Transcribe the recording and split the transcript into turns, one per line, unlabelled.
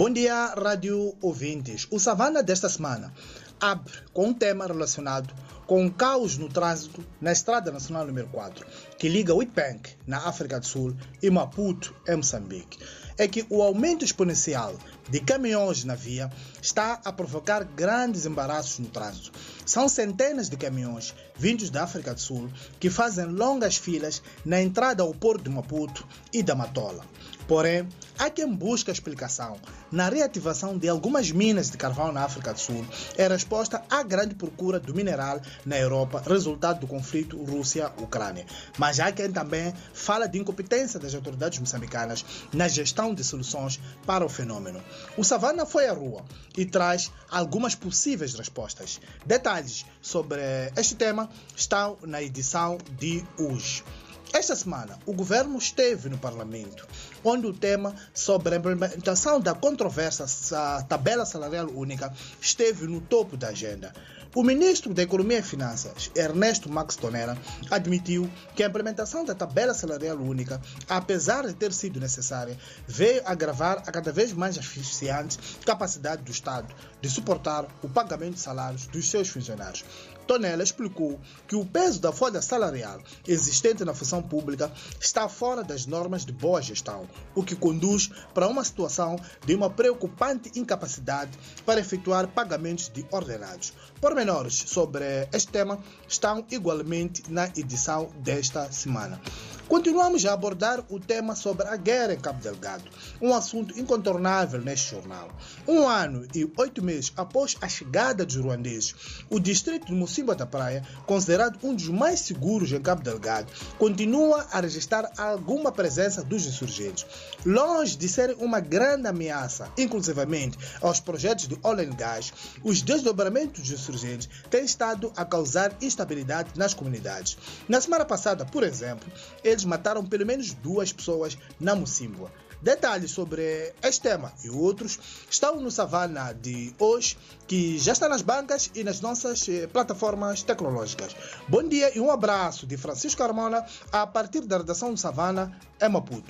Bom dia, rádio ouvintes. O Savana desta semana abre com um tema relacionado com o caos no trânsito na Estrada Nacional número 4, que liga Witbank, na África do Sul, e Maputo, em Moçambique. É que o aumento exponencial de caminhões na via está a provocar grandes embaraços no trânsito. São centenas de caminhões vindos da África do Sul que fazem longas filas na entrada ao porto de Maputo e da Matola. Porém, há quem busca explicação na reativação de algumas minas de carvão na África do Sul em resposta à grande procura do mineral na Europa, resultado do conflito Rússia-Ucrânia. Mas há quem também fala de incompetência das autoridades moçambicanas na gestão de soluções para o fenômeno. O Savana foi à rua e traz algumas possíveis respostas. Detalhes sobre este tema estão na edição de hoje. Esta semana, o governo esteve no Parlamento, onde o tema sobre a implementação da controversa tabela salarial única esteve no topo da agenda. O ministro da Economia e Finanças, Ernesto Max Tonera, admitiu que a implementação da tabela salarial única, apesar de ter sido necessária, veio agravar a cada vez mais asfixiante capacidade do Estado de suportar o pagamento de salários dos seus funcionários. Tonella explicou que o peso da folha salarial existente na função pública está fora das normas de boa gestão, o que conduz para uma situação de uma preocupante incapacidade para efetuar pagamentos de ordenados. Pormenores sobre este tema estão igualmente na edição desta semana. Continuamos a abordar o tema sobre a guerra em Cabo Delgado, um assunto incontornável neste jornal. Um ano e oito meses após a chegada dos ruandeses, o distrito de Mocimboa da Praia, considerado um dos mais seguros em Cabo Delgado, continua a registrar alguma presença dos insurgentes. Longe de ser uma grande ameaça, inclusivamente aos projetos de oil and gas, os desdobramentos dos insurgentes têm estado a causar instabilidade nas comunidades. Na semana passada, por exemplo, eles eles mataram pelo menos duas pessoas na Mocimboa. Detalhes sobre este tema e outros estão no Savana de hoje, que já está nas bancas e nas nossas eh, plataformas tecnológicas. Bom dia e um abraço de Francisco Carmona a partir da redação do Savana, em Maputo.